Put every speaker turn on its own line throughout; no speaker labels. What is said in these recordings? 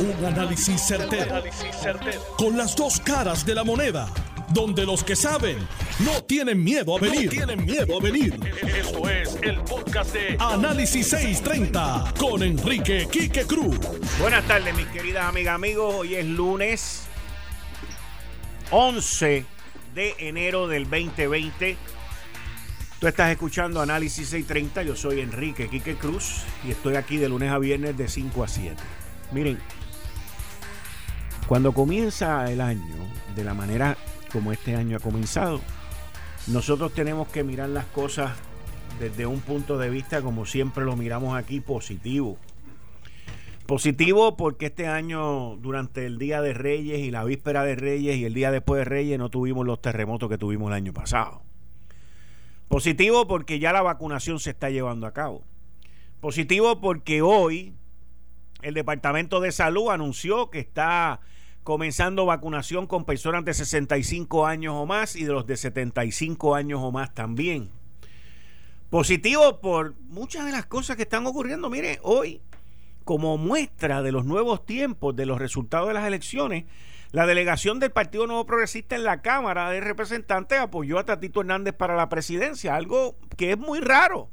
Un análisis certero, Con las dos caras de la moneda. Donde los que saben no tienen miedo a venir. tienen miedo a venir. Esto es el podcast de Análisis 630 con Enrique Quique Cruz.
Buenas tardes, mis queridas amigas, amigos. Hoy es lunes 11 de enero del 2020. Tú estás escuchando Análisis 630. Yo soy Enrique Quique Cruz y estoy aquí de lunes a viernes de 5 a 7. Miren, cuando comienza el año, de la manera como este año ha comenzado, nosotros tenemos que mirar las cosas desde un punto de vista, como siempre lo miramos aquí, positivo. Positivo porque este año, durante el Día de Reyes y la víspera de Reyes y el día después de Reyes, no tuvimos los terremotos que tuvimos el año pasado. Positivo porque ya la vacunación se está llevando a cabo. Positivo porque hoy el Departamento de Salud anunció que está comenzando vacunación con personas de 65 años o más y de los de 75 años o más también. Positivo por muchas de las cosas que están ocurriendo. Mire, hoy, como muestra de los nuevos tiempos, de los resultados de las elecciones, la delegación del Partido Nuevo Progresista en la Cámara de Representantes apoyó a Tatito Hernández para la presidencia, algo que es muy raro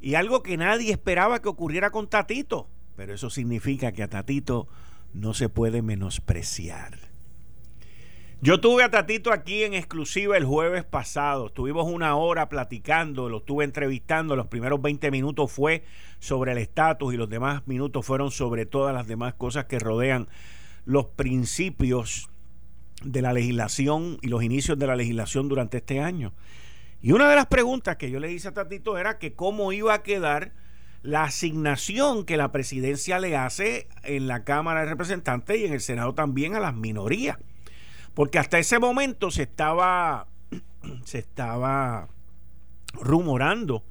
y algo que nadie esperaba que ocurriera con Tatito. Pero eso significa que a Tatito no se puede menospreciar. Yo tuve a Tatito aquí en exclusiva el jueves pasado. Estuvimos una hora platicando, lo estuve entrevistando. Los primeros 20 minutos fue sobre el estatus y los demás minutos fueron sobre todas las demás cosas que rodean los principios de la legislación y los inicios de la legislación durante este año. Y una de las preguntas que yo le hice a Tatito era que cómo iba a quedar la asignación que la presidencia le hace en la Cámara de Representantes y en el Senado también a las minorías. Porque hasta ese momento se estaba, se estaba rumorando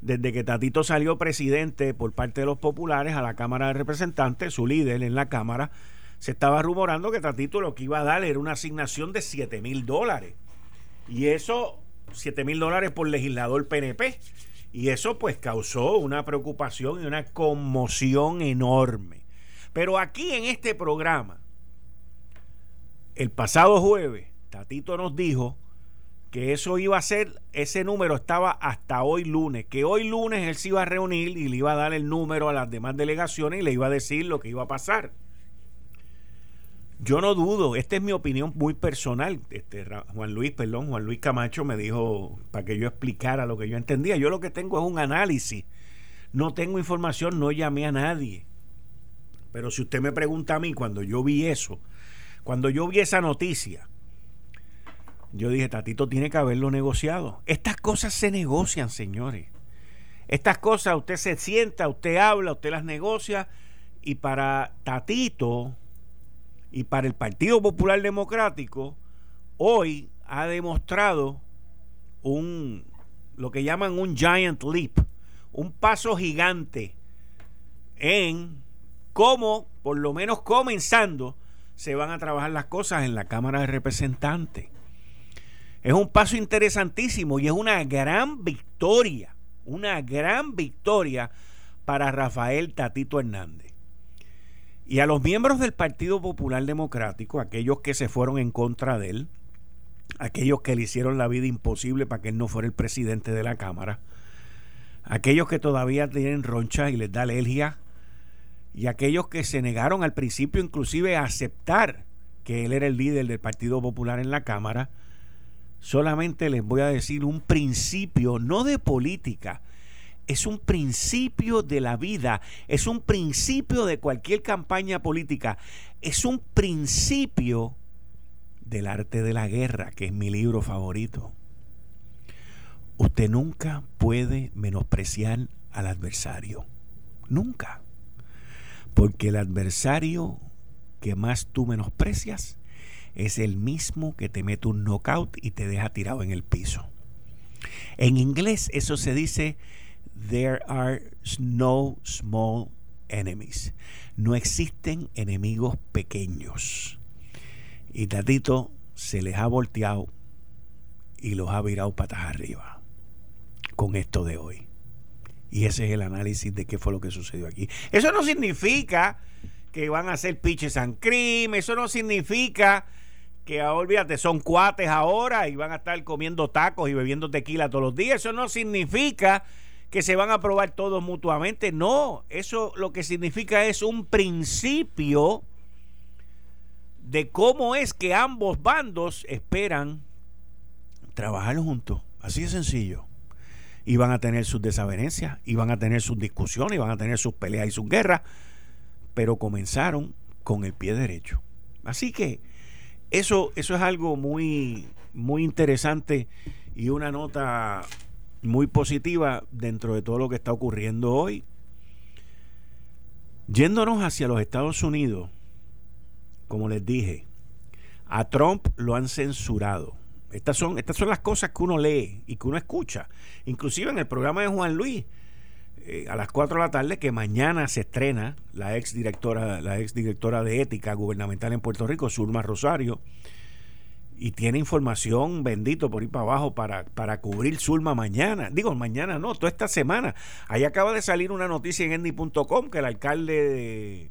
desde que Tatito salió presidente por parte de los populares a la Cámara de Representantes, su líder en la Cámara, se estaba rumorando que Tatito lo que iba a dar era una asignación de 7 mil dólares. Y eso, 7 mil dólares por legislador PNP. Y eso pues causó una preocupación y una conmoción enorme. Pero aquí en este programa, el pasado jueves, Tatito nos dijo que eso iba a ser, ese número estaba hasta hoy lunes, que hoy lunes él se iba a reunir y le iba a dar el número a las demás delegaciones y le iba a decir lo que iba a pasar. Yo no dudo, esta es mi opinión muy personal. Este, Juan Luis, perdón, Juan Luis Camacho me dijo para que yo explicara lo que yo entendía. Yo lo que tengo es un análisis. No tengo información, no llamé a nadie. Pero si usted me pregunta a mí, cuando yo vi eso, cuando yo vi esa noticia, yo dije, Tatito tiene que haberlo negociado. Estas cosas se negocian, señores. Estas cosas usted se sienta, usted habla, usted las negocia. Y para Tatito, y para el Partido Popular Democrático hoy ha demostrado un lo que llaman un giant leap, un paso gigante en cómo, por lo menos comenzando, se van a trabajar las cosas en la Cámara de Representantes. Es un paso interesantísimo y es una gran victoria, una gran victoria para Rafael Tatito Hernández. Y a los miembros del Partido Popular Democrático, aquellos que se fueron en contra de él, aquellos que le hicieron la vida imposible para que él no fuera el presidente de la Cámara, aquellos que todavía tienen roncha y les da alergia, y aquellos que se negaron al principio inclusive a aceptar que él era el líder del Partido Popular en la Cámara, solamente les voy a decir un principio, no de política, es un principio de la vida, es un principio de cualquier campaña política, es un principio del arte de la guerra, que es mi libro favorito. Usted nunca puede menospreciar al adversario, nunca, porque el adversario que más tú menosprecias es el mismo que te mete un knockout y te deja tirado en el piso. En inglés eso se dice There are no small enemies. No existen enemigos pequeños. Y Tatito se les ha volteado y los ha virado patas arriba con esto de hoy. Y ese es el análisis de qué fue lo que sucedió aquí. Eso no significa que van a hacer pitches and cream. Eso no significa que, ah, olvídate, son cuates ahora y van a estar comiendo tacos y bebiendo tequila todos los días. Eso no significa que se van a probar todos mutuamente. No, eso lo que significa es un principio de cómo es que ambos bandos esperan trabajar juntos. Así de sencillo. Y van a tener sus desavenencias, y van a tener sus discusiones, y van a tener sus peleas y sus guerras, pero comenzaron con el pie derecho. Así que eso, eso es algo muy, muy interesante y una nota muy positiva dentro de todo lo que está ocurriendo hoy. Yéndonos hacia los Estados Unidos, como les dije, a Trump lo han censurado. Estas son, estas son las cosas que uno lee y que uno escucha. Inclusive en el programa de Juan Luis, eh, a las 4 de la tarde, que mañana se estrena la ex directora, la ex directora de ética gubernamental en Puerto Rico, Zulma Rosario, y tiene información, bendito, por ir para abajo para, para cubrir Zulma mañana. Digo, mañana no, toda esta semana. Ahí acaba de salir una noticia en endy.com que el alcalde de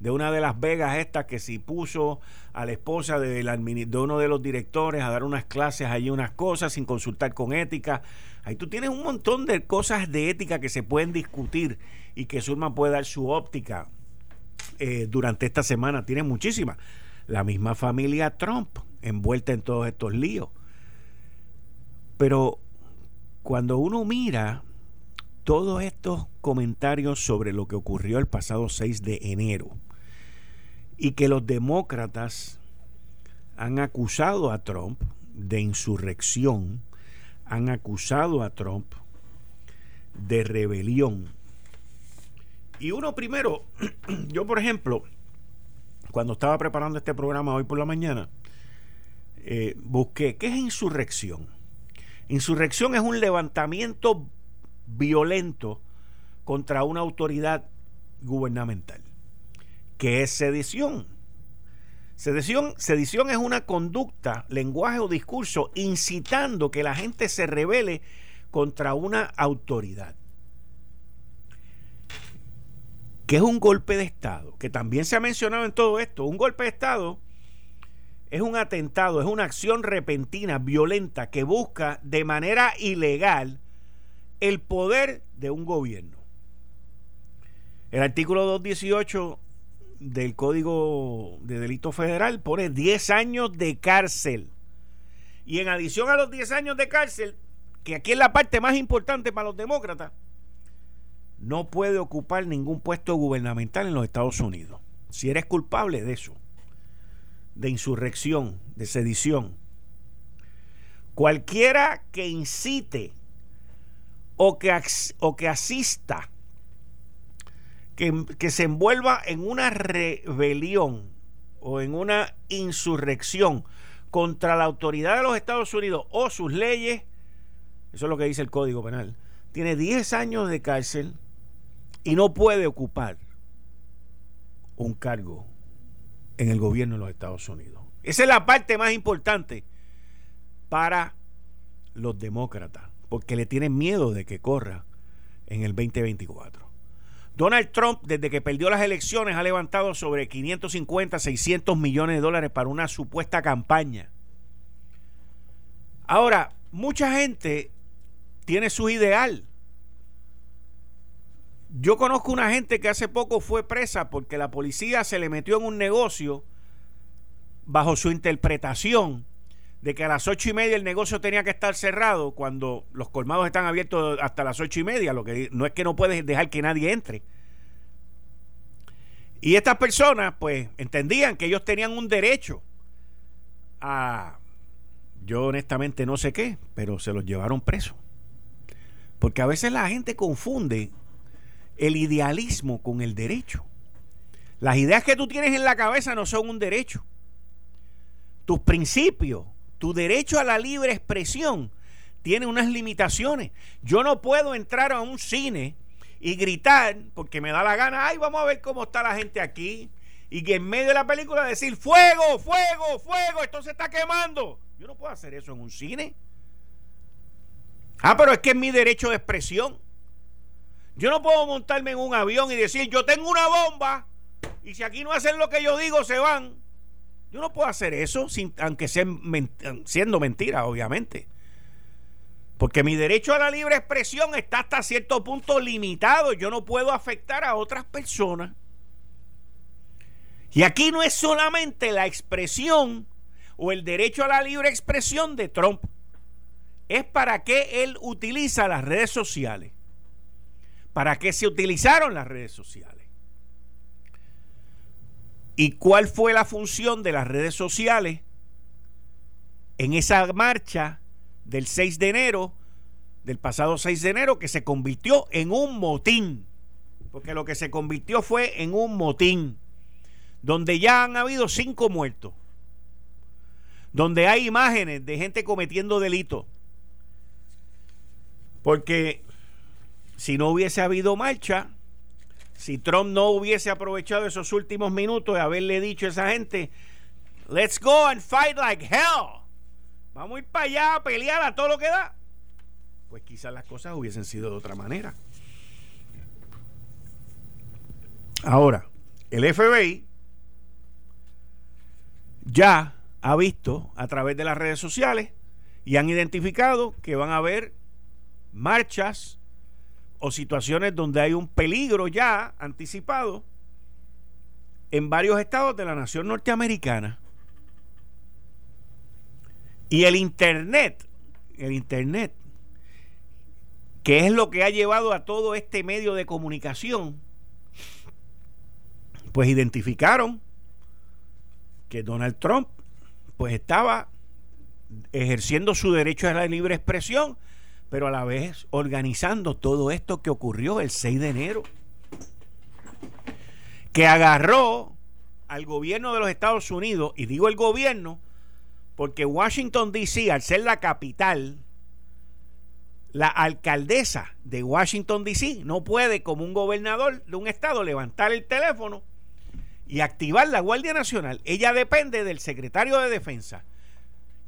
de una de las Vegas estas que si puso a la esposa de, de uno de los directores a dar unas clases allí, unas cosas sin consultar con ética. Ahí tú tienes un montón de cosas de ética que se pueden discutir y que Zulma puede dar su óptica eh, durante esta semana. Tiene muchísimas. La misma familia Trump envuelta en todos estos líos. Pero cuando uno mira todos estos comentarios sobre lo que ocurrió el pasado 6 de enero, y que los demócratas han acusado a Trump de insurrección, han acusado a Trump de rebelión. Y uno primero, yo por ejemplo, cuando estaba preparando este programa hoy por la mañana, eh, busqué, ¿qué es insurrección? Insurrección es un levantamiento violento contra una autoridad gubernamental. ¿Qué es sedición? Sedición, sedición es una conducta, lenguaje o discurso incitando que la gente se revele contra una autoridad. ¿Qué es un golpe de Estado? Que también se ha mencionado en todo esto. Un golpe de Estado es un atentado, es una acción repentina, violenta, que busca de manera ilegal el poder de un gobierno. El artículo 218 del Código de Delito Federal pone 10 años de cárcel. Y en adición a los 10 años de cárcel, que aquí es la parte más importante para los demócratas, no puede ocupar ningún puesto gubernamental en los Estados Unidos. Si eres culpable de eso, de insurrección, de sedición, cualquiera que incite o que, o que asista que, se envuelva en una rebelión o en una insurrección contra la autoridad de los Estados Unidos o sus leyes, eso es lo que dice el Código Penal, tiene 10 años de cárcel y no puede ocupar un cargo en el gobierno de los Estados Unidos. Esa es la parte más importante para los demócratas, porque le tienen miedo de que corra en el 2024. Donald Trump, desde que perdió las elecciones, ha levantado sobre 550, 600 millones de dólares para una supuesta campaña. Ahora, mucha gente tiene su ideal. Yo conozco una gente que hace poco fue presa porque la policía se le metió en un negocio bajo su interpretación de que a las ocho y media el negocio tenía que estar cerrado cuando los colmados están abiertos hasta las ocho y media, lo que no es que no puedes dejar que nadie entre. Y estas personas, pues, entendían que ellos tenían un derecho a, yo honestamente no sé qué, pero se los llevaron presos. Porque a veces la gente confunde el idealismo con el derecho. Las ideas que tú tienes en la cabeza no son un derecho. Tus principios, tu derecho a la libre expresión tiene unas limitaciones. Yo no puedo entrar a un cine y gritar porque me da la gana, ay, vamos a ver cómo está la gente aquí. Y que en medio de la película decir, fuego, fuego, fuego, esto se está quemando. Yo no puedo hacer eso en un cine. Ah, pero es que es mi derecho de expresión. Yo no puedo montarme en un avión y decir, yo tengo una bomba Y si aquí no hacen lo que yo digo, se van. Yo no puedo hacer eso, sin, aunque sea siendo mentira, obviamente. Porque mi derecho a la libre expresión está hasta cierto punto limitado. Yo no puedo afectar a otras personas. Y aquí no es solamente la expresión o el derecho a la libre expresión de Trump. Es para qué él utiliza las redes sociales. ¿Para qué se utilizaron las redes sociales? ¿Y cuál fue la función de las redes sociales en esa marcha del 6 de enero, del pasado 6 de enero, que se convirtió en un motín. Porque lo que se convirtió fue en un motín, donde ya han habido cinco muertos, donde hay imágenes de gente cometiendo delitos. Porque si no hubiese habido marcha, si Trump no hubiese aprovechado esos últimos minutos de haberle dicho a esa gente, let's go and fight like hell Vamos a ir para allá a pelear a todo lo que da. Pues quizás las cosas hubiesen sido de otra manera. Ahora, el FBI ya ha visto a través de las redes sociales y han identificado que van a haber marchas o situaciones donde hay un peligro ya anticipado en varios estados de la nación norteamericana. Y el Internet, el Internet, que es lo que ha llevado a todo este medio de comunicación, pues identificaron que Donald Trump pues estaba ejerciendo su derecho a la libre expresión, pero a la vez organizando todo esto que ocurrió el 6 de enero, que agarró al gobierno de los Estados Unidos, y digo el gobierno porque Washington, D.C., al ser la capital, la alcaldesa de Washington, D.C., no puede, como un gobernador de un estado, levantar el teléfono y activar la Guardia Nacional. Ella depende del secretario de Defensa.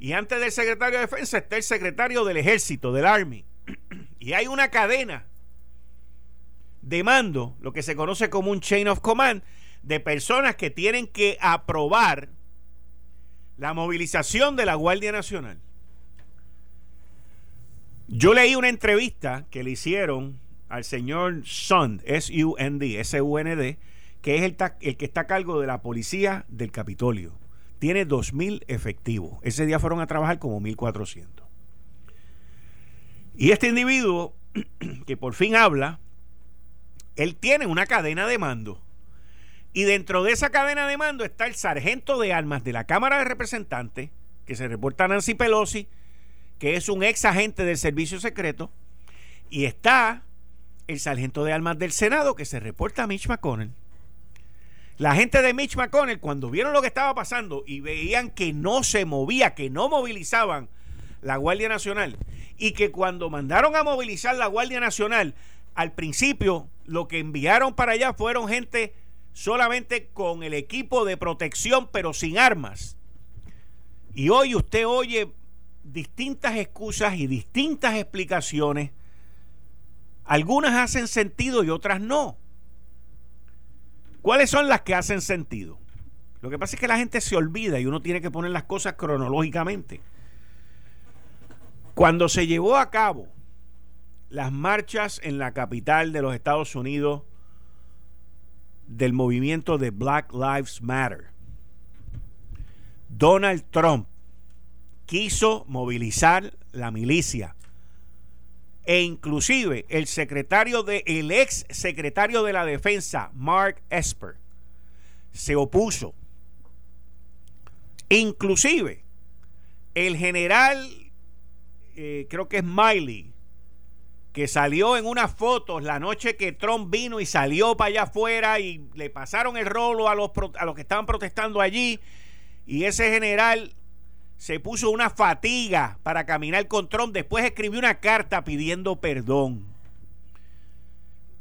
Y antes del secretario de Defensa está el secretario del Ejército, del Army. Y hay una cadena de mando, lo que se conoce como un chain of command, de personas que tienen que aprobar la movilización de la Guardia Nacional. Yo leí una entrevista que le hicieron al señor Sund, S-U-N-D, S-U-N-D, que es el, el, que está a cargo de la policía del Capitolio. Tiene 2.000 efectivos. Ese día fueron a trabajar como 1.400. Y este individuo, que por fin habla, él tiene una cadena de mando. Y dentro de esa cadena de mando está el sargento de armas de la Cámara de Representantes, que se reporta a Nancy Pelosi, que es un ex agente del servicio secreto, y está el sargento de armas del Senado, que se reporta a Mitch McConnell. La gente de Mitch McConnell, cuando vieron lo que estaba pasando y veían que no se movía, que no movilizaban la Guardia Nacional, y que cuando mandaron a movilizar la Guardia Nacional, al principio lo que enviaron para allá fueron gente solamente con el equipo de protección, pero sin armas. Y hoy usted oye distintas excusas y distintas explicaciones. Algunas hacen sentido y otras no. ¿Cuáles son las que hacen sentido? Lo que pasa es que la gente se olvida y uno tiene que poner las cosas cronológicamente. Cuando se llevó a cabo las marchas en la capital de los Estados Unidos del movimiento de Black Lives Matter. Donald Trump quiso movilizar la milicia e inclusive el secretario de el ex secretario de la defensa Mark Esper se opuso. Inclusive el general eh, creo que es Miley que salió en unas fotos la noche que Trump vino y salió para allá afuera y le pasaron el rolo a los, a los que estaban protestando allí y ese general se puso una fatiga para caminar con Trump, después escribió una carta pidiendo perdón.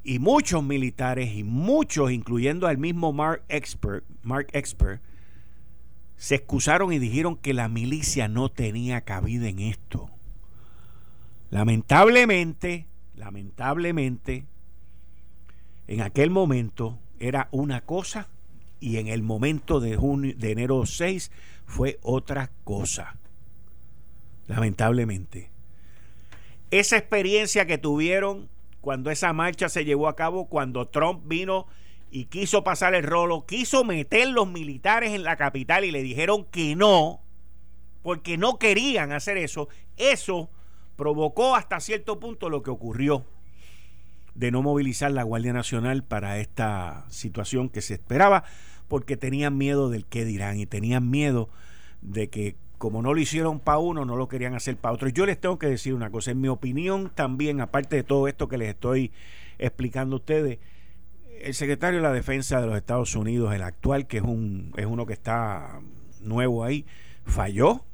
Y muchos militares y muchos, incluyendo al mismo Mark Expert, Mark Expert, se excusaron y dijeron que la milicia no tenía cabida en esto. Lamentablemente, lamentablemente, en aquel momento era una cosa y en el momento de, junio, de enero 6 fue otra cosa. Lamentablemente. Esa experiencia que tuvieron cuando esa marcha se llevó a cabo, cuando Trump vino y quiso pasar el rolo, quiso meter los militares en la capital y le dijeron que no, porque no querían hacer eso, eso provocó hasta cierto punto lo que ocurrió de no movilizar la Guardia Nacional para esta situación que se esperaba, porque tenían miedo del qué dirán y tenían miedo de que como no lo hicieron para uno, no lo querían hacer para otro. Yo les tengo que decir una cosa, en mi opinión también, aparte de todo esto que les estoy explicando a ustedes, el secretario de la Defensa de los Estados Unidos, el actual, que es, un, es uno que está nuevo ahí, falló.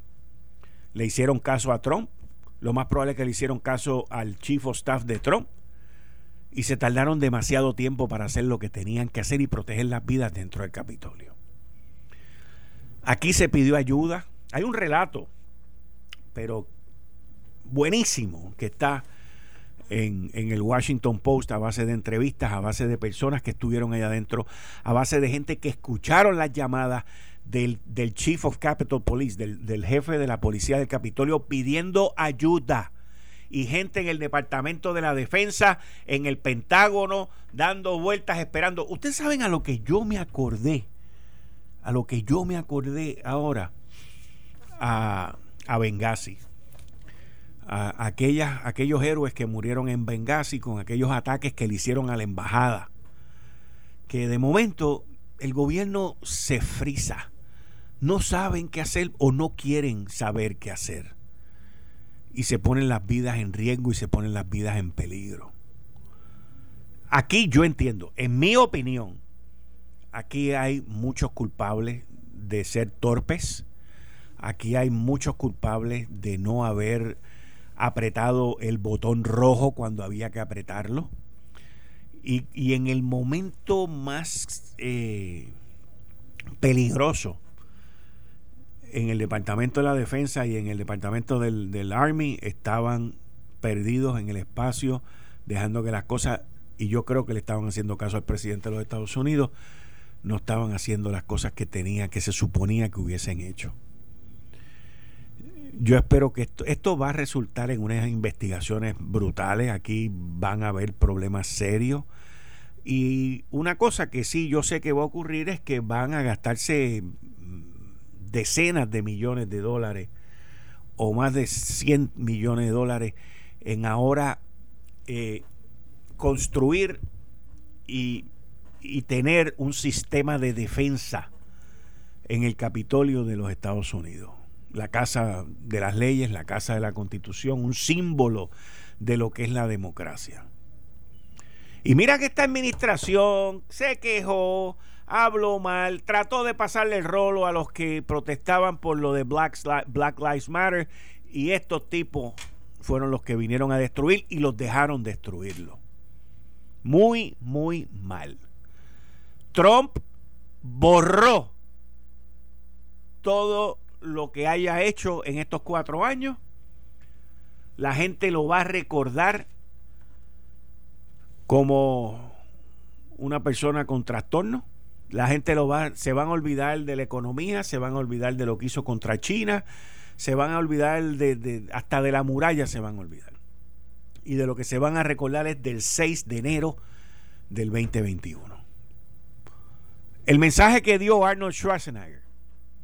Le hicieron caso a Trump. Lo más probable es que le hicieron caso al Chief of Staff de Trump. Y se tardaron demasiado tiempo para hacer lo que tenían que hacer y proteger las vidas dentro del Capitolio. Aquí se pidió ayuda. Hay un relato, pero buenísimo, que está en, el Washington Post a base de entrevistas, a base de personas que estuvieron ahí adentro, a base de gente que escucharon las llamadas del, Chief of Capitol Police, del, del jefe de la policía del Capitolio, pidiendo ayuda y gente en el Departamento de la Defensa, en el Pentágono, dando vueltas, esperando. Ustedes saben a lo que yo me acordé, a lo que yo me acordé ahora, a, a Benghazi a aquellas, aquellos héroes que murieron en Benghazi con aquellos ataques que le hicieron a la embajada. Que de momento el gobierno se frisa. No saben qué hacer o no quieren saber qué hacer. Y se ponen las vidas en riesgo y se ponen las vidas en peligro. Aquí yo entiendo, en mi opinión, aquí hay muchos culpables de ser torpes. Aquí hay muchos culpables de no haber apretado el botón rojo cuando había que apretarlo. Y, en el momento más eh, peligroso, en el Departamento de la Defensa y en el Departamento del, del Army estaban perdidos en el espacio, dejando que las cosas, y yo creo que le estaban haciendo caso al presidente de los Estados Unidos, no estaban haciendo las cosas que tenía, que se suponía que hubiesen hecho yo espero que esto, esto va a resultar en unas investigaciones brutales. Aquí van a haber problemas serios. Y una cosa que sí yo sé que va a ocurrir es que van a gastarse decenas de millones de dólares o más de 100 millones de dólares en ahora eh, construir y, y tener un sistema de defensa en el Capitolio de los Estados Unidos la casa de las leyes, la casa de la constitución, un símbolo de lo que es la democracia. Y mira que esta administración se quejó, habló mal, trató de pasarle el rolo a los que protestaban por lo de Black, Black Lives Matter y estos tipos fueron los que vinieron a destruir y los dejaron destruirlo. Muy, muy mal. Trump borró todo lo que haya hecho en estos cuatro años, la gente lo va a recordar como una persona con trastorno. La gente lo va, se van a olvidar de la economía, se van a olvidar de lo que hizo contra China, se van a olvidar de, hasta de la muralla se van a olvidar. Y de lo que se van a recordar es del 6 de enero del 2021. El mensaje que dio Arnold Schwarzenegger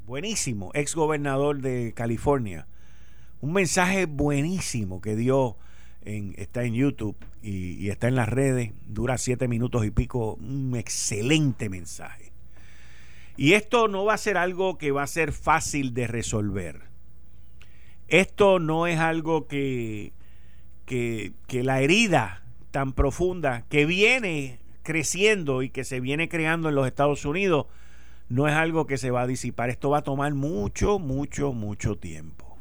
buenísimo, ex gobernador de California. Un mensaje buenísimo que dio, en, está en YouTube y, está en las redes, dura siete minutos y pico, un excelente mensaje. Y esto no va a ser algo que va a ser fácil de resolver. Esto no es algo que, que, la herida tan profunda que viene creciendo y que se viene creando en los Estados Unidos, no es algo que se va a disipar. Esto va a tomar mucho, mucho, mucho tiempo.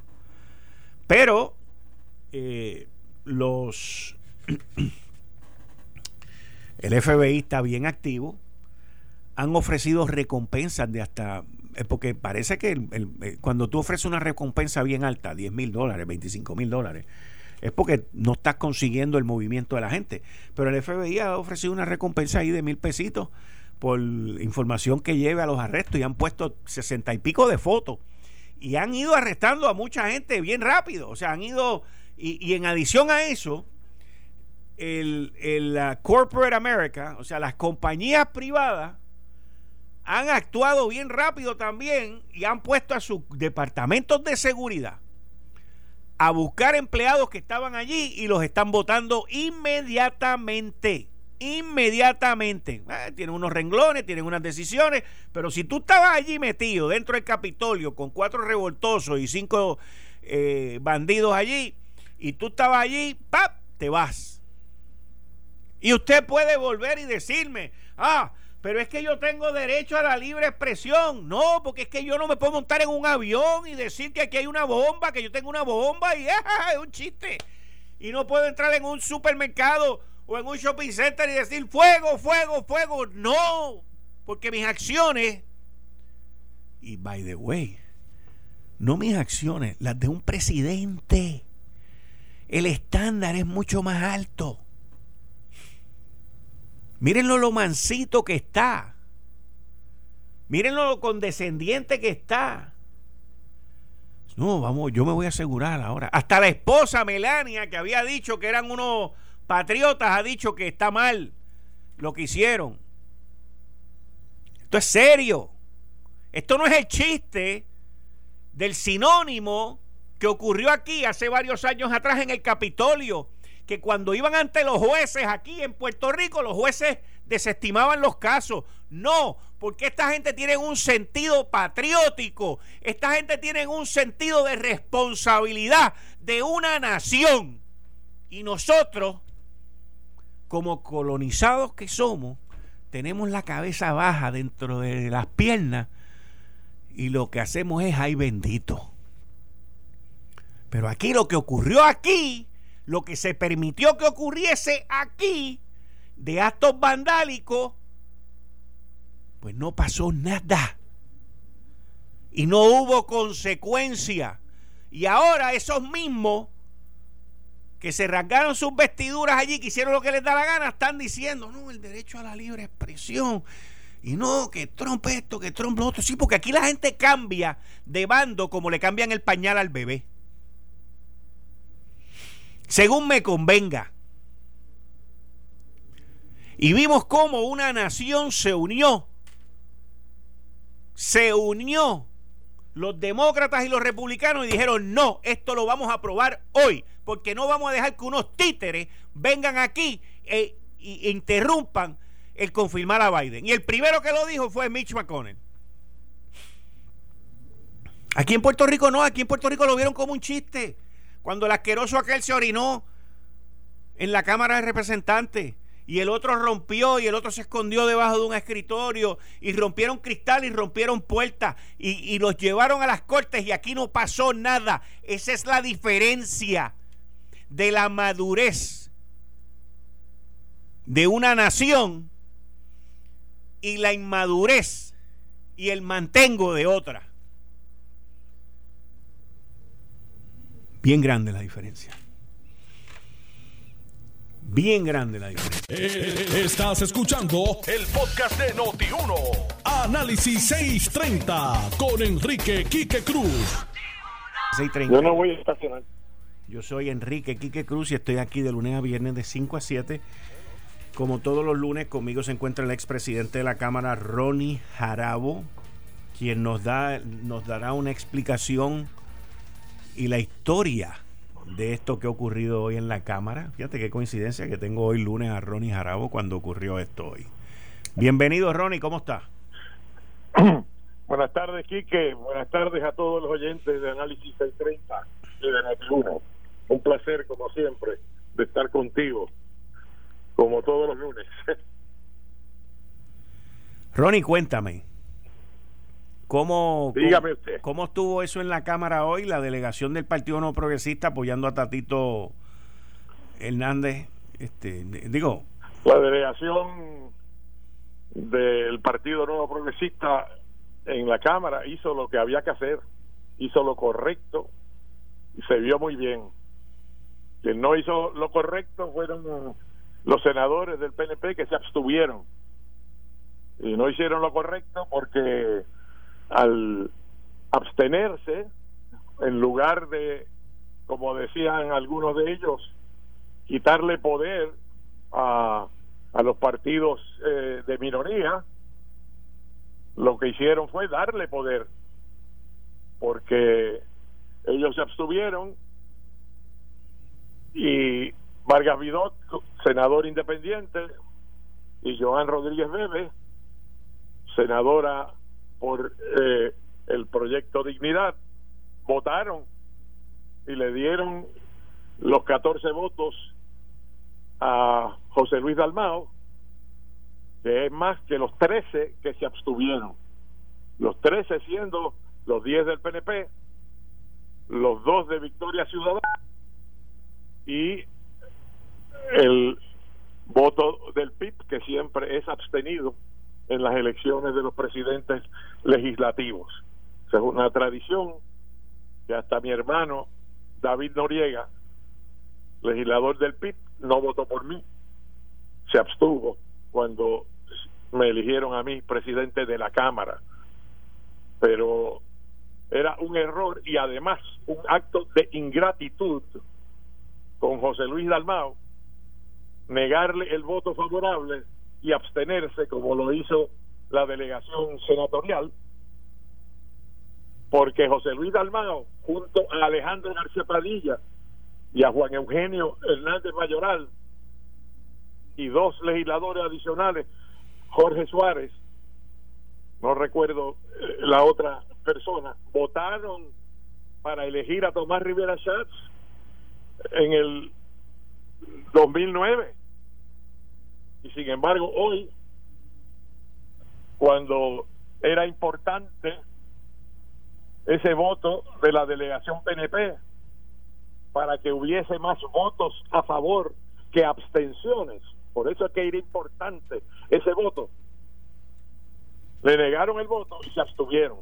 Pero eh, los... el FBI está bien activo. Han ofrecido recompensas de hasta... Eh, porque parece que eh, cuando tú ofreces una recompensa bien alta, 10 mil dólares, 25 mil dólares, es porque no estás consiguiendo el movimiento de la gente. Pero el FBI ha ofrecido una recompensa ahí de mil pesitos por información que lleve a los arrestos y han puesto sesenta y pico de fotos y han ido arrestando a mucha gente bien rápido. O sea, han ido, y, en adición a eso, el, el Corporate America, o sea, las compañías privadas, han actuado bien rápido también y han puesto a sus departamentos de seguridad a buscar empleados que estaban allí y los están votando inmediatamente. Inmediatamente. Eh, tienen unos renglones, tienen unas decisiones, pero si tú estabas allí metido dentro del Capitolio con cuatro revoltosos y cinco eh, bandidos allí, y tú estabas allí, ¡pap! te vas. Y usted puede volver y decirme, ah, pero es que yo tengo derecho a la libre expresión. No, porque es que yo no me puedo montar en un avión y decir que aquí hay una bomba, que yo tengo una bomba y es un chiste. Y no puedo entrar en un supermercado o en un shopping center y decir fuego, fuego, fuego. No, porque mis acciones, y by the way, no mis acciones, las de un presidente. El estándar es mucho más alto. Mírenlo lo mansito que está. Mírenlo lo condescendiente que está. No, vamos, yo me voy a asegurar ahora. Hasta la esposa Melania, que había dicho que eran unos patriotas, ha dicho que está mal lo que hicieron. Esto es serio. Esto no es el chiste del sinónimo que ocurrió aquí hace varios años atrás en el Capitolio que cuando iban ante los jueces aquí en Puerto Rico, los jueces desestimaban los casos. No, porque esta gente tiene un sentido patriótico, esta gente tiene un sentido de responsabilidad de una nación. Y nosotros, como colonizados que somos, tenemos la cabeza baja dentro de las piernas y lo que hacemos es, ay bendito. Pero aquí lo que ocurrió aquí lo que se permitió que ocurriese aquí de actos vandálicos, pues no pasó nada. Y no hubo consecuencia. Y ahora esos mismos que se rasgaron sus vestiduras allí, que hicieron lo que les da la gana, están diciendo, no, el derecho a la libre expresión. Y no, que Trump esto, que Trump lo otro. Sí, porque aquí la gente cambia de bando como le cambian el pañal al bebé según me convenga. Y vimos cómo una nación se unió, se unió los demócratas y los republicanos y dijeron, no, esto lo vamos a aprobar hoy, porque no vamos a dejar que unos títeres vengan aquí e, e interrumpan el confirmar a Biden. Y el primero que lo dijo fue Mitch McConnell. Aquí en Puerto Rico no, aquí en Puerto Rico lo vieron como un chiste. Cuando el asqueroso aquel se orinó en la Cámara de Representantes y el otro rompió y el otro se escondió debajo de un escritorio y rompieron cristal y rompieron puertas y, y, los llevaron a las cortes y aquí no pasó nada. Esa es la diferencia de la madurez de una nación y la inmadurez y el mantengo de otra. Bien grande la diferencia. Bien grande la diferencia.
Eh, estás escuchando el podcast de Noti1. Análisis 630 con Enrique Quique Cruz.
Yo no voy a estacionar.
Yo soy Enrique Quique Cruz y estoy aquí de lunes a viernes de 5 a 7. Como todos los lunes, conmigo se encuentra el expresidente de la Cámara, Ronnie Jarabo, quien nos, da, nos dará una explicación y la historia de esto que ha ocurrido hoy en la Cámara. Fíjate qué coincidencia que tengo hoy lunes a Ronnie Jarabo cuando ocurrió esto hoy. Bienvenido, Ronnie, ¿cómo está?
Buenas tardes, Quique. Buenas tardes a todos los oyentes de Análisis 630 y de Netflix. Un placer, como siempre, de estar contigo, como todos los lunes.
Ronnie, cuéntame, ¿Cómo,
Dígame usted.
¿Cómo estuvo eso en la Cámara hoy? La delegación del Partido No Progresista apoyando a Tatito Hernández. Este, digo.
La delegación del Partido Nuevo Progresista en la Cámara hizo lo que había que hacer, hizo lo correcto y se vio muy bien. Quien no hizo lo correcto fueron los senadores del PNP que se abstuvieron y no hicieron lo correcto porque al abstenerse, en lugar de, como decían algunos de ellos, quitarle poder a, a los partidos eh, de minoría, lo que hicieron fue darle poder, porque ellos se abstuvieron y Vargas Vidot, senador independiente, y Joan Rodríguez Bebe, senadora por eh, el proyecto Dignidad, votaron y le dieron los 14 votos a José Luis Dalmao, que es más que los 13 que se abstuvieron. Los 13 siendo los 10 del PNP, los dos de Victoria Ciudadana y el voto del PIB, que siempre es abstenido en las elecciones de los presidentes legislativos. es una tradición que hasta mi hermano David Noriega, legislador del PIB, no votó por mí, se abstuvo cuando me eligieron a mí presidente de la Cámara. Pero era un error y además un acto de ingratitud con José Luis Dalmao negarle el voto favorable y abstenerse como lo hizo la delegación senatorial porque José Luis Dalmao junto a Alejandro García Padilla y a Juan Eugenio Hernández Mayoral y dos legisladores adicionales Jorge Suárez no recuerdo eh, la otra persona votaron para elegir a Tomás Rivera Schatz en el 2009 y sin embargo hoy cuando era importante ese voto de la delegación PNP para que hubiese más votos a favor que abstenciones por eso es que era importante ese voto le negaron el voto y se abstuvieron.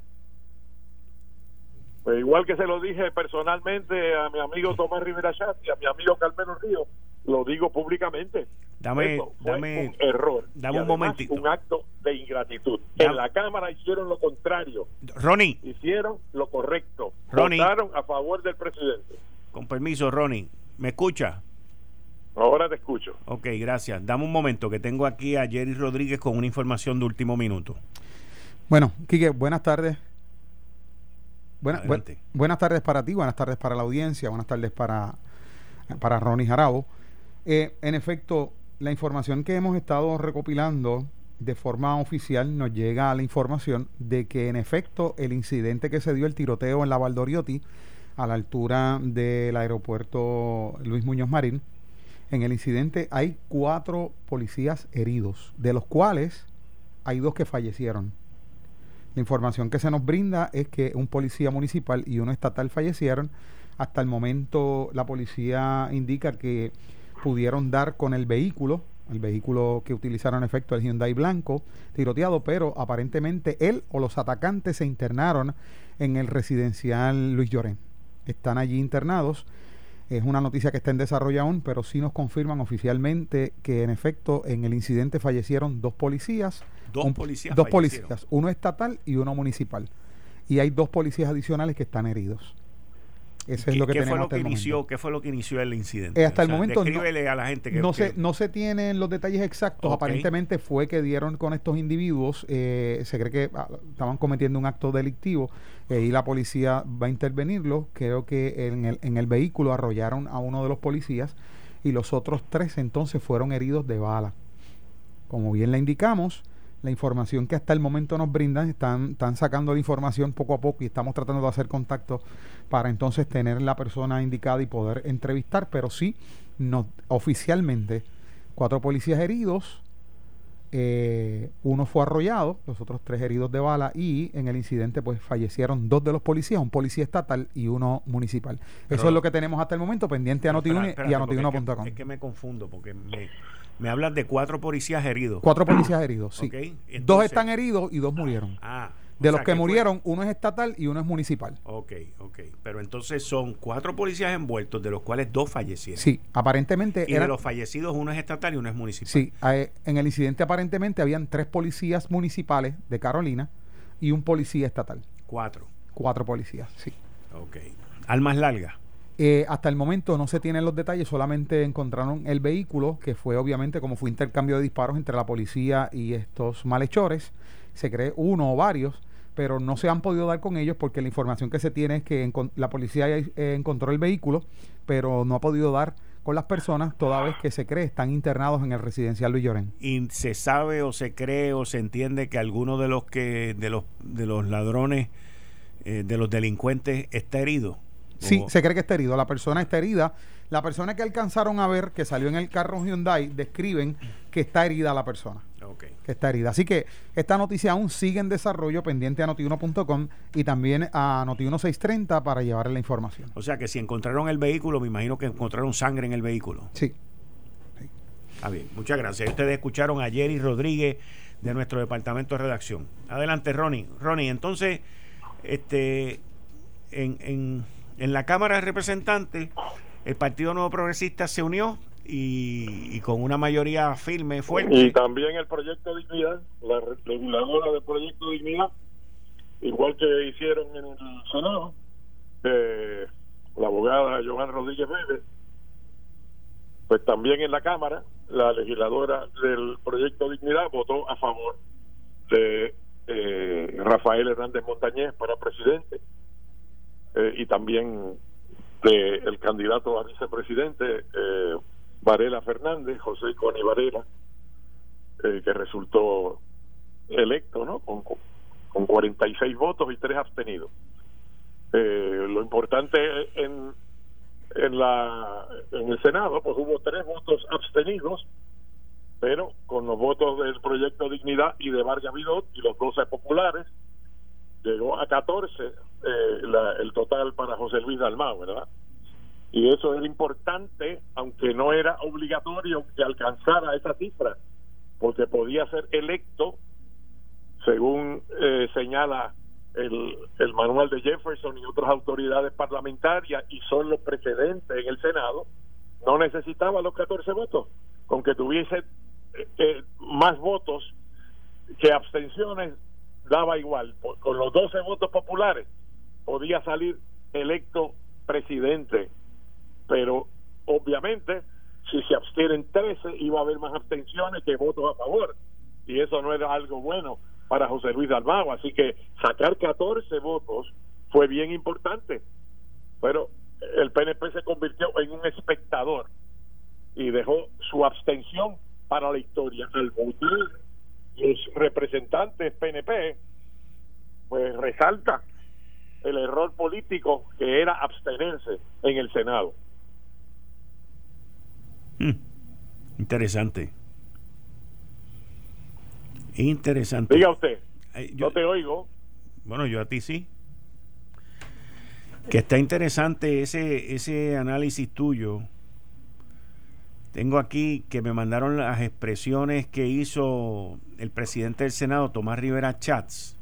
Pues igual que se lo dije personalmente a mi amigo Tomás Rivera Chat y a mi amigo Carmelo Río lo digo públicamente.
Dame, dame
un error.
Dame un momentito.
Un acto de ingratitud. En la Cámara hicieron lo contrario.
Ronnie.
Hicieron lo correcto.
Ronnie.
Votaron a favor del presidente.
Con permiso, Ronnie. ¿Me escucha?
Ahora te escucho.
Ok, gracias. Dame un momento que tengo aquí a Jerry Rodríguez con una información de último minuto.
Bueno, Quique, buenas tardes. buenas tardes para ti, buenas tardes para la audiencia, buenas tardes para, para Ronnie Jarabo. Eh, en efecto, la información que hemos estado recopilando de forma oficial nos llega a la información de que en efecto el incidente que se dio el tiroteo en la Valdoriotti a la altura del aeropuerto Luis Muñoz Marín, en el incidente hay cuatro policías heridos, de los cuales hay dos que fallecieron. La información que se nos brinda es que un policía municipal y uno estatal fallecieron. Hasta el momento la policía indica que pudieron dar con el vehículo, el vehículo que utilizaron en efecto el Hyundai blanco, tiroteado, pero aparentemente él o los atacantes se internaron en el residencial Luis Llorén. Están allí internados. Es una noticia que está en desarrollo aún, pero sí nos confirman oficialmente que en efecto en el incidente fallecieron dos policías.
Dos policías.
Dos policías, uno estatal y uno municipal. Y hay dos policías adicionales que están heridos.
Eso es lo que ¿qué fue lo que inició, ¿Qué fue lo que inició el incidente?
Eh, hasta el momento
no, a la gente que,
no, Se, no se tienen los detalles exactos. Aparentemente fue que dieron con estos individuos, eh, se cree que ah, estaban cometiendo un acto delictivo eh, y la policía va a intervenirlo. Creo que en el, en el vehículo arrollaron a uno de los policías y los otros tres entonces fueron heridos de bala. Como bien le indicamos, la información que hasta el momento nos brindan, están, están sacando la información poco a poco y estamos tratando de hacer contacto para entonces tener la persona indicada y poder entrevistar, pero sí, no, oficialmente, cuatro policías heridos, eh, uno fue arrollado, los otros tres heridos de bala y en el incidente pues fallecieron dos de los policías, un policía estatal y uno municipal. Eso es lo que tenemos hasta el momento pendiente a noti y a notiuno.com.
Es, que me confundo porque me, me hablan de cuatro policías heridos.
Cuatro policías heridos, sí. dos están heridos y dos murieron.
Ah,
De los que, murieron, uno es estatal y uno es municipal.
Ok, ok. Pero entonces son cuatro policías envueltos, de los cuales dos fallecieron.
Sí, aparentemente.
Y de los fallecidos, uno es estatal y uno es municipal.
Sí, eh, en el incidente aparentemente habían tres policías municipales de Carolina y un policía estatal.
Cuatro.
Cuatro policías, sí.
Ok. Almas largas.
Eh, hasta el momento no se tienen los detalles, solamente encontraron el vehículo, que fue obviamente como fue intercambio de disparos entre la policía y estos malhechores. Se cree uno o varios pero no se han podido dar con ellos porque la información que se tiene es que la policía eh, encontró el vehículo, pero no ha podido dar con las personas toda vez que se cree están internados en el residencial Luis Llorén.
¿Y se sabe o se cree o se entiende que alguno de los que de los de los ladrones eh, de los delincuentes está herido?
Sí, se cree que está herido. La persona está herida. La persona que alcanzaron a ver que salió en el carro Hyundai describen que está herida la persona. Que está herida. Así que esta noticia aún sigue en desarrollo pendiente a notiuno.com y también a noti1630 para llevarle la información.
O sea que si encontraron el vehículo, me imagino que encontraron sangre en el vehículo.
Sí.
Está bien, muchas gracias. Ustedes escucharon a Jerry Rodríguez de nuestro departamento de redacción. Adelante, Ronnie. Ronnie, entonces, este, en, en, en la Cámara de Representantes, el Partido Nuevo Progresista se unió y, con una mayoría firme, fuerte.
Y también el Proyecto Dignidad, la reguladora del Proyecto Dignidad, igual que hicieron en el Senado, eh, la abogada Joan Rodríguez Vélez, pues también en la Cámara, la legisladora del Proyecto Dignidad votó a favor de eh, Rafael Hernández Montañez para presidente eh, y también de el candidato a vicepresidente eh, Varela Fernández, José Coni Varela, eh, que resultó electo, ¿no? Con, con 46 votos y tres abstenidos. Eh, lo importante en, en, la, en el Senado, pues hubo tres votos abstenidos, pero con los votos del Proyecto Dignidad y de Vargas Vidot y los 12 populares, llegó a 14 eh, el total para José Luis Dalmau, ¿verdad? Y eso es importante, aunque no era obligatorio que alcanzara esa cifra, porque podía ser electo, según eh, señala el, el manual de Jefferson y otras autoridades parlamentarias, y son los precedentes en el Senado, no necesitaba los 14 votos, con que tuviese eh, eh, más votos que abstenciones, daba igual. Con los 12 votos populares podía salir electo presidente pero obviamente si se abstienen 13 iba a haber más abstenciones que votos a favor y eso no era algo bueno para José Luis Dalmau, así que sacar 14 votos fue bien importante, pero el PNP se convirtió en un espectador y dejó su abstención para la historia. Al votar los representantes PNP, pues resalta el error político que era abstenerse en el Senado.
Hmm. Interesante. Interesante.
Diga usted. yo te oigo.
Bueno, yo a ti sí. Que está interesante ese, ese análisis tuyo. Tengo aquí que me mandaron las expresiones que hizo el presidente del Senado, Tomás Rivera Chats.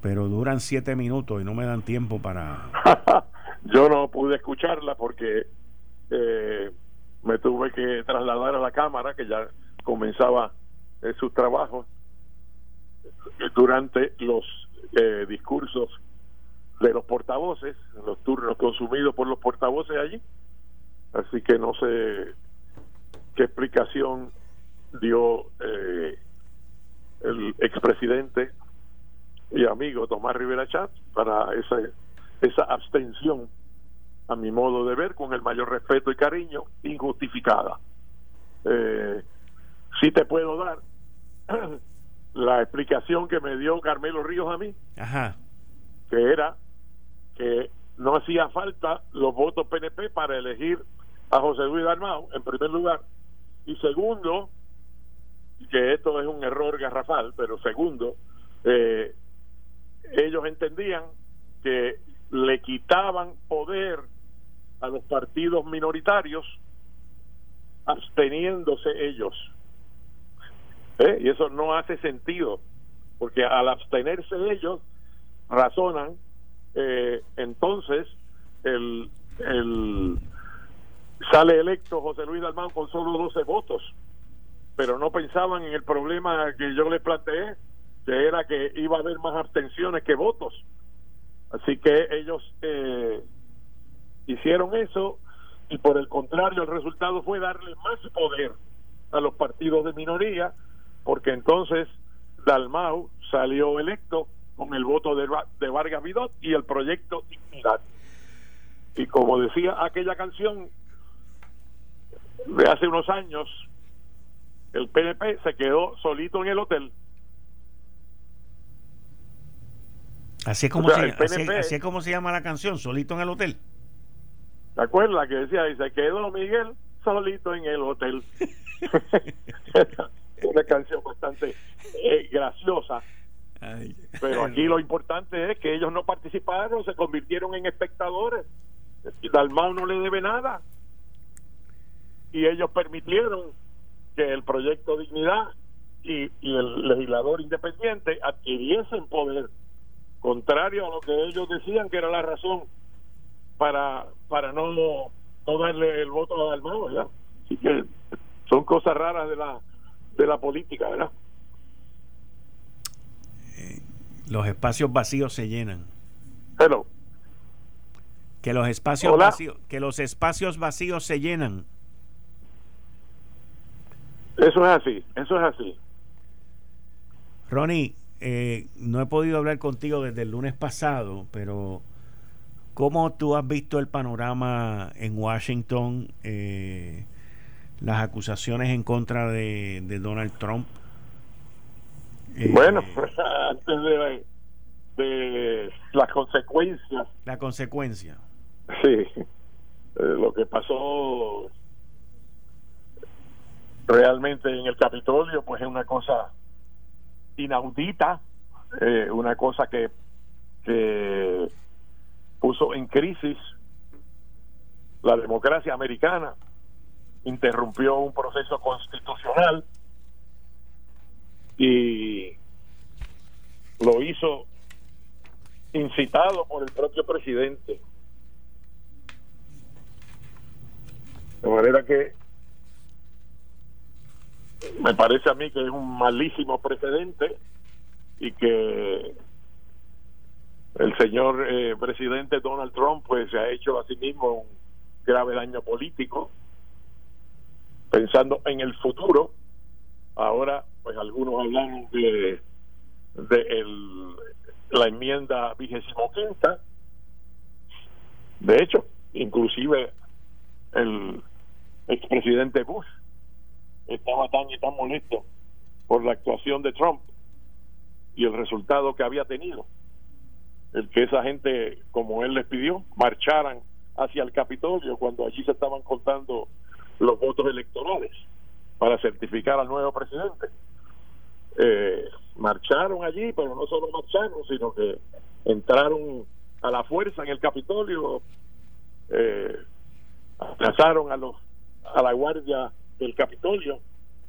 Pero duran siete minutos y no me dan tiempo para...
yo no pude escucharla porque eh, me tuve que trasladar a la Cámara, que ya comenzaba eh, sus trabajos, durante los eh, discursos de los portavoces, los turnos consumidos por los portavoces allí. Así que no sé qué explicación dio eh, el expresidente y amigo Tomás Rivera Chat para esa, esa abstención a mi modo de ver, con el mayor respeto y cariño, injustificada. Eh, sí te puedo dar la explicación que me dio Carmelo Ríos a mí, que era que no hacía falta los votos PNP para elegir a José Luis Dalmau, en primer lugar, y segundo, que esto es un error garrafal, pero segundo, eh, ellos entendían que le quitaban poder a los partidos minoritarios absteniéndose ellos. ¿Eh? Y eso no hace sentido, porque al abstenerse ellos, razonan, eh, entonces el, el sale electo José Luis Dalmán con solo 12 votos, pero no pensaban en el problema que yo les planteé, que era que iba a haber más abstenciones que votos. Así que ellos eh, hicieron eso y por el contrario el resultado fue darle más poder a los partidos de minoría, porque entonces Dalmau salió electo con el voto de, de Vargas Vidot y el proyecto Dignidad. Y como decía aquella canción de hace unos años, el PNP se quedó solito en el hotel.
Así es como, se, así, es como se llama la canción, solito en el hotel.
¿Te acuerdas que decía, y se quedó Miguel solito en el hotel? Una canción bastante eh, graciosa. Pero aquí lo importante es que ellos no participaron, se convirtieron en espectadores. Dalmau no le debe nada. Y ellos permitieron que el proyecto Dignidad y, y el legislador independiente adquiriesen poder, contrario a lo que ellos decían que era la razón para para no, no darle el voto a Dalmau, ¿verdad? Así que son cosas raras de la de la política, ¿verdad?
Eh, los espacios vacíos se llenan.
Hello.
Que los espacios vacíos, que los espacios vacíos se llenan.
Eso es así, eso es así.
Ronnie, eh, no he podido hablar contigo desde el lunes pasado, pero ¿cómo tú has visto el panorama en Washington? Eh, las acusaciones en contra de, Donald Trump.
Eh, bueno, antes de, de, las consecuencias.
La consecuencia.
Sí, eh, lo que pasó realmente en el Capitolio, pues es una cosa inaudita, eh, una cosa que, que puso en crisis la democracia americana interrumpió un proceso constitucional y lo hizo incitado por el propio presidente. De manera que me parece a mí que es un malísimo precedente y que el señor eh, presidente Donald Trump pues se ha hecho a sí mismo un grave daño político pensando en el futuro, ahora pues algunos hablan de, de la enmienda vigésimo quinta, de hecho, inclusive el expresidente Bush estaba tan y tan molesto por la actuación de Trump y el resultado que había tenido, el que esa gente, como él les pidió, marcharan hacia el Capitolio cuando allí se estaban contando los votos electorales para certificar al nuevo presidente. Eh, marcharon allí, pero no solo marcharon, sino que entraron a la fuerza en el Capitolio, eh, a los a la guardia del Capitolio,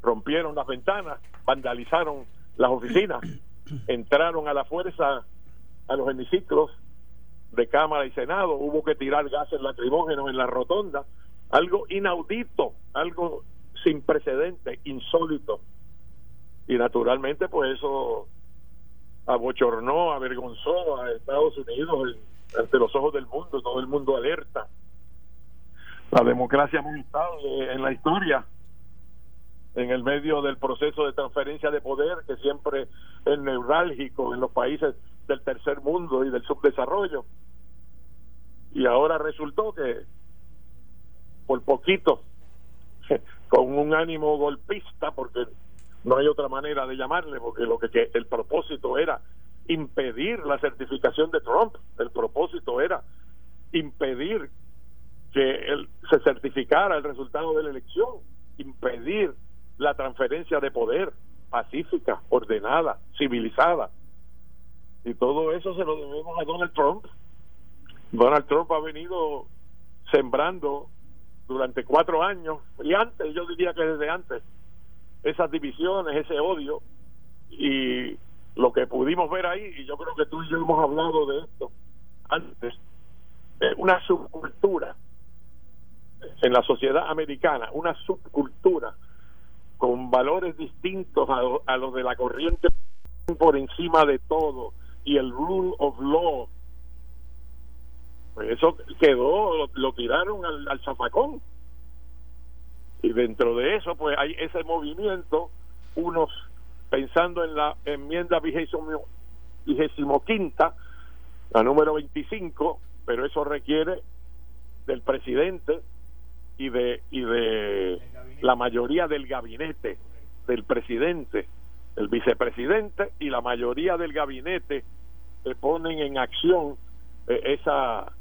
rompieron las ventanas, vandalizaron las oficinas, entraron a la fuerza a los hemiciclos de Cámara y Senado, hubo que tirar gases lacrimógenos en la rotonda, algo inaudito, algo sin precedente, insólito. Y naturalmente, pues eso abochornó, avergonzó a Estados Unidos ante los ojos del mundo, todo el mundo alerta. La democracia hemos estado en la historia, en el medio del proceso de transferencia de poder, que siempre es neurálgico en los países del tercer mundo y del subdesarrollo. Y ahora resultó que por poquito, con un ánimo golpista, porque no hay otra manera de llamarle, porque lo que, el propósito era impedir la certificación de Trump, el propósito era impedir que él, se certificara el resultado de la elección, impedir la transferencia de poder pacífica, ordenada, civilizada. Y todo eso se lo debemos a Donald Trump. Donald Trump ha venido sembrando durante cuatro años y antes, yo diría que desde antes, esas divisiones, ese odio y lo que pudimos ver ahí, y yo creo que tú y yo hemos hablado de esto antes, una subcultura en la sociedad americana, una subcultura con valores distintos a, los de la corriente por encima de todo y el rule of law. Pues eso quedó, lo, tiraron al, al zafacón. Y dentro de eso, pues hay ese movimiento, unos pensando en la enmienda vigésimo, vigésimo quinta, la número 25, pero eso requiere del presidente y de y de la mayoría del gabinete del presidente el vicepresidente y la mayoría del gabinete que ponen en acción eh, esa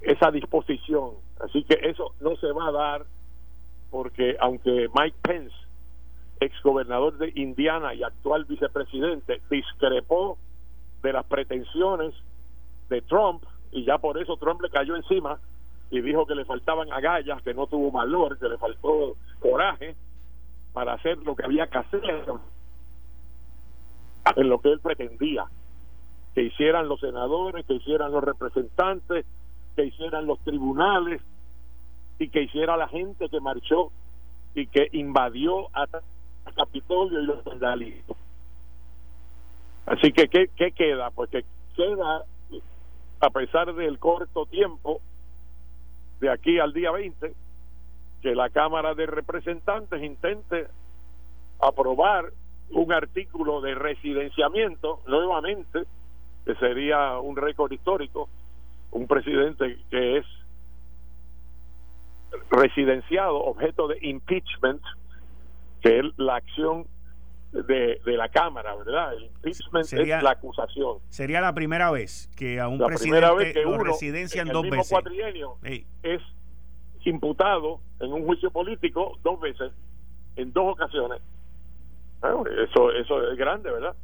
esa disposición. Así que eso no se va a dar porque aunque Mike Pence ex gobernador de Indiana y actual vicepresidente discrepó de las pretensiones de Trump y ya por eso Trump le cayó encima y dijo que le faltaban agallas, que no tuvo valor, que le faltó coraje para hacer lo que había que hacer en lo que él pretendía que hicieran los senadores, que hicieran los representantes, que hicieran los tribunales y que hiciera la gente que marchó y que invadió a Capitolio y los vandalizó. Así que, ¿qué, ¿qué queda? Pues que queda, a pesar del corto tiempo, de aquí al día 20 que la Cámara de Representantes intente aprobar un artículo de residenciamiento nuevamente, que sería un récord histórico, un presidente que es residenciado, objeto de impeachment, que es la acción de, la Cámara, ¿verdad? El impeachment es la acusación.
Sería la primera vez que a un presidente
que
lo residencian dos
veces. es imputado en un juicio político dos veces, en dos ocasiones. eso, eso es grande, ¿verdad?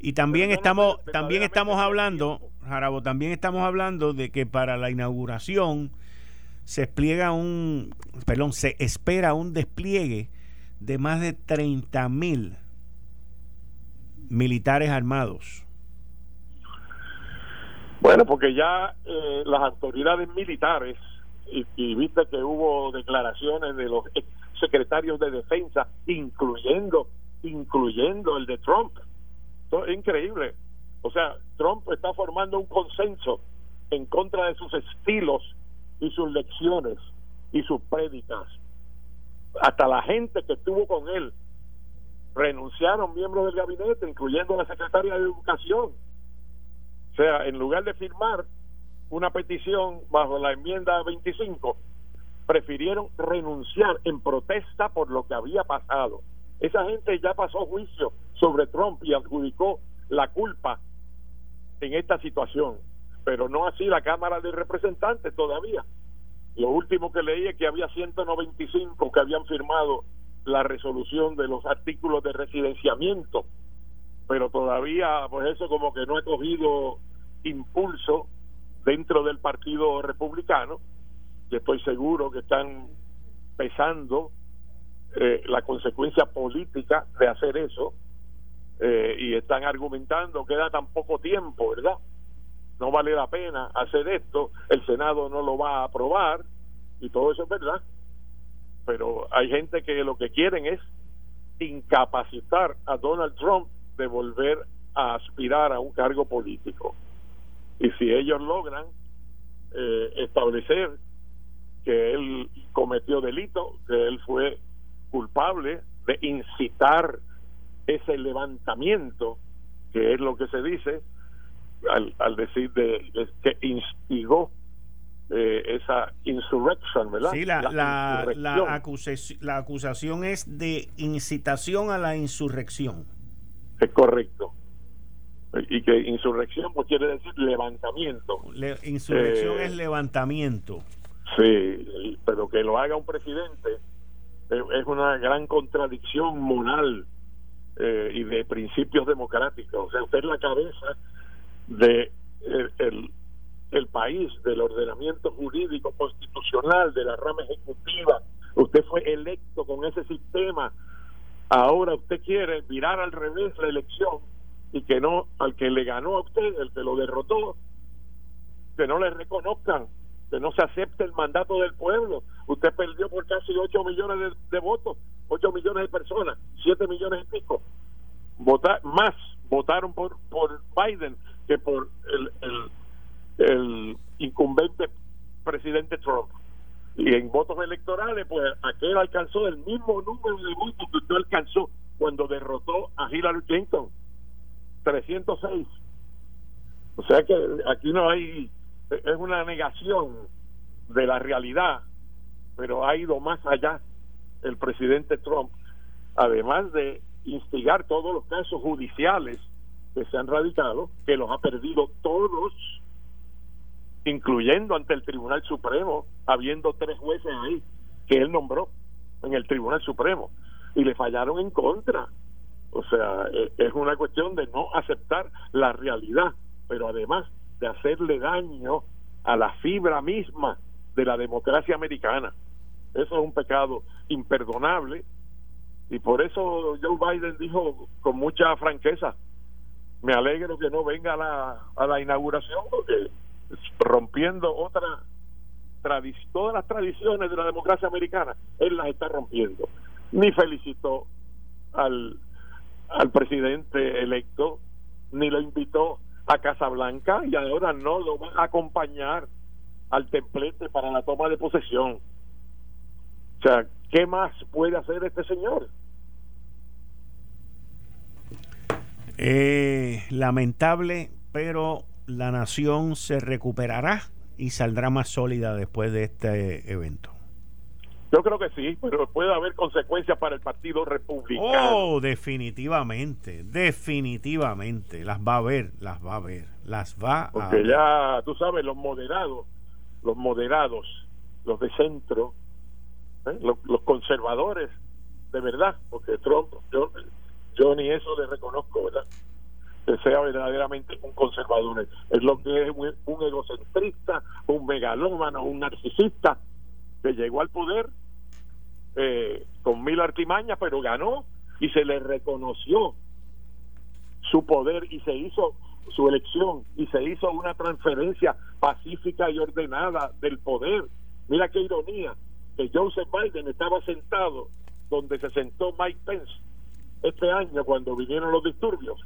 Y también estamos, también estamos hablando, Jarabo, también estamos hablando de que para la inauguración se despliega un, perdón, se espera un despliegue de más de 30 mil militares armados?
Bueno, porque ya eh, las autoridades militares, y, viste que hubo declaraciones de los secretarios de defensa, incluyendo, incluyendo el de Trump. es increíble. O sea, Trump está formando un consenso en contra de sus estilos y sus lecciones y sus prédicas. Hasta la gente que estuvo con él renunciaron miembros del gabinete, incluyendo la secretaria de Educación. O sea, en lugar de firmar una petición bajo la enmienda 25, prefirieron renunciar en protesta por lo que había pasado. Esa gente ya pasó juicio sobre Trump y adjudicó la culpa en esta situación, pero no así la Cámara de Representantes todavía. Lo último que leí es que había 195 que habían firmado la resolución de los artículos de residenciamiento, pero todavía pues eso como que no ha cogido impulso dentro del Partido Republicano, y estoy seguro que están pesando eh, la consecuencia política de hacer eso eh, y están argumentando que da tan poco tiempo, ¿verdad? No vale la pena hacer esto, el Senado no lo va a aprobar y todo eso es verdad pero hay gente que lo que quieren es incapacitar a Donald Trump de volver a aspirar a un cargo político. Y si ellos logran eh, establecer que él cometió delito, que él fue culpable de incitar ese levantamiento, que es lo que se dice, al, al decir de, de, que instigó eh, esa insurrección, ¿verdad?
Sí, la, la, la, acusación, la acusación es de incitación a la insurrección.
Es correcto. Y que insurrección pues quiere decir levantamiento.
insurrección eh, es levantamiento.
Sí, pero que lo haga un presidente es una gran contradicción moral eh, y de principios democráticos. O sea, usted es la cabeza de el, el país, del ordenamiento jurídico constitucional, de la rama ejecutiva. Usted fue electo con ese sistema. Ahora usted quiere mirar al revés la elección y que no, al que le ganó a usted, el que lo derrotó, que no le reconozcan, que no se acepte el mandato del pueblo. Usted perdió por casi 8 millones de, votos, 8 millones de personas, 7 millones y pico. Votar, más votaron por, por Biden que por el, el, el incumbente presidente Trump. Y en votos electorales, pues aquel alcanzó el mismo número de votos que usted alcanzó cuando derrotó a Hillary Clinton. 306. O sea que aquí no hay, es una negación de la realidad, pero ha ido más allá el presidente Trump, además de instigar todos los casos judiciales que se han radicado, que los ha perdido todos, incluyendo ante el Tribunal Supremo, habiendo tres jueces ahí que él nombró en el Tribunal Supremo y le fallaron en contra. O sea, e, es una cuestión de no aceptar la realidad, pero además de hacerle daño a la fibra misma de la democracia americana. Eso es un pecado imperdonable y por eso Joe Biden dijo con mucha franqueza, me alegro que no venga a la, a la inauguración porque rompiendo otra todas las tradiciones de la democracia americana, él las está rompiendo. Ni felicitó al, al presidente electo, ni lo invitó a Casablanca y ahora no lo va a acompañar al templete para la toma de posesión. O sea, ¿qué más puede hacer este señor?
Eh, lamentable, pero la nación se recuperará y saldrá más sólida después de este evento.
Yo creo que sí, pero puede haber consecuencias para el Partido Republicano.
Oh, definitivamente, definitivamente. Las va a ver, las va a ver, las va a
Porque ya, tú sabes, los moderados, los moderados, los de centro, ¿eh? los, conservadores, de verdad, porque Trump, yo, yo ni eso le reconozco, ¿verdad? Que sea verdaderamente un conservador. Es lo que es un, egocentrista, un megalómano, un narcisista que llegó al poder eh, con mil artimañas, pero ganó y se le reconoció su poder y se hizo su elección y se hizo una transferencia pacífica y ordenada del poder. Mira qué ironía, que Joseph Biden estaba sentado donde se sentó Mike Pence este año cuando vinieron los disturbios.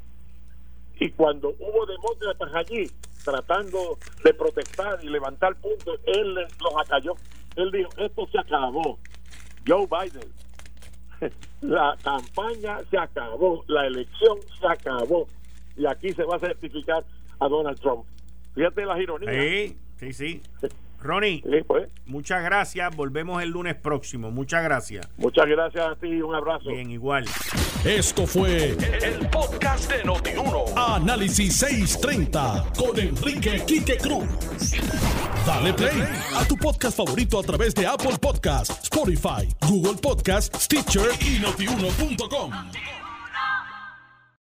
Y cuando hubo demócratas allí tratando de protestar y levantar puntos, él los acalló. Él dijo, esto se acabó. Joe Biden, la campaña se acabó, la elección se acabó y aquí se va a certificar a Donald Trump. Fíjate las ironías.
Sí, sí, sí. Ronnie, pues. muchas gracias. Volvemos el lunes próximo. Muchas gracias.
Muchas gracias a ti. Un abrazo.
Bien, igual.
Esto fue el, podcast de Notiuno. Análisis 630 con Enrique Quique Cruz. Dale play a tu podcast favorito a través de Apple Podcasts, Spotify, Google Podcasts, Stitcher y notiuno.com.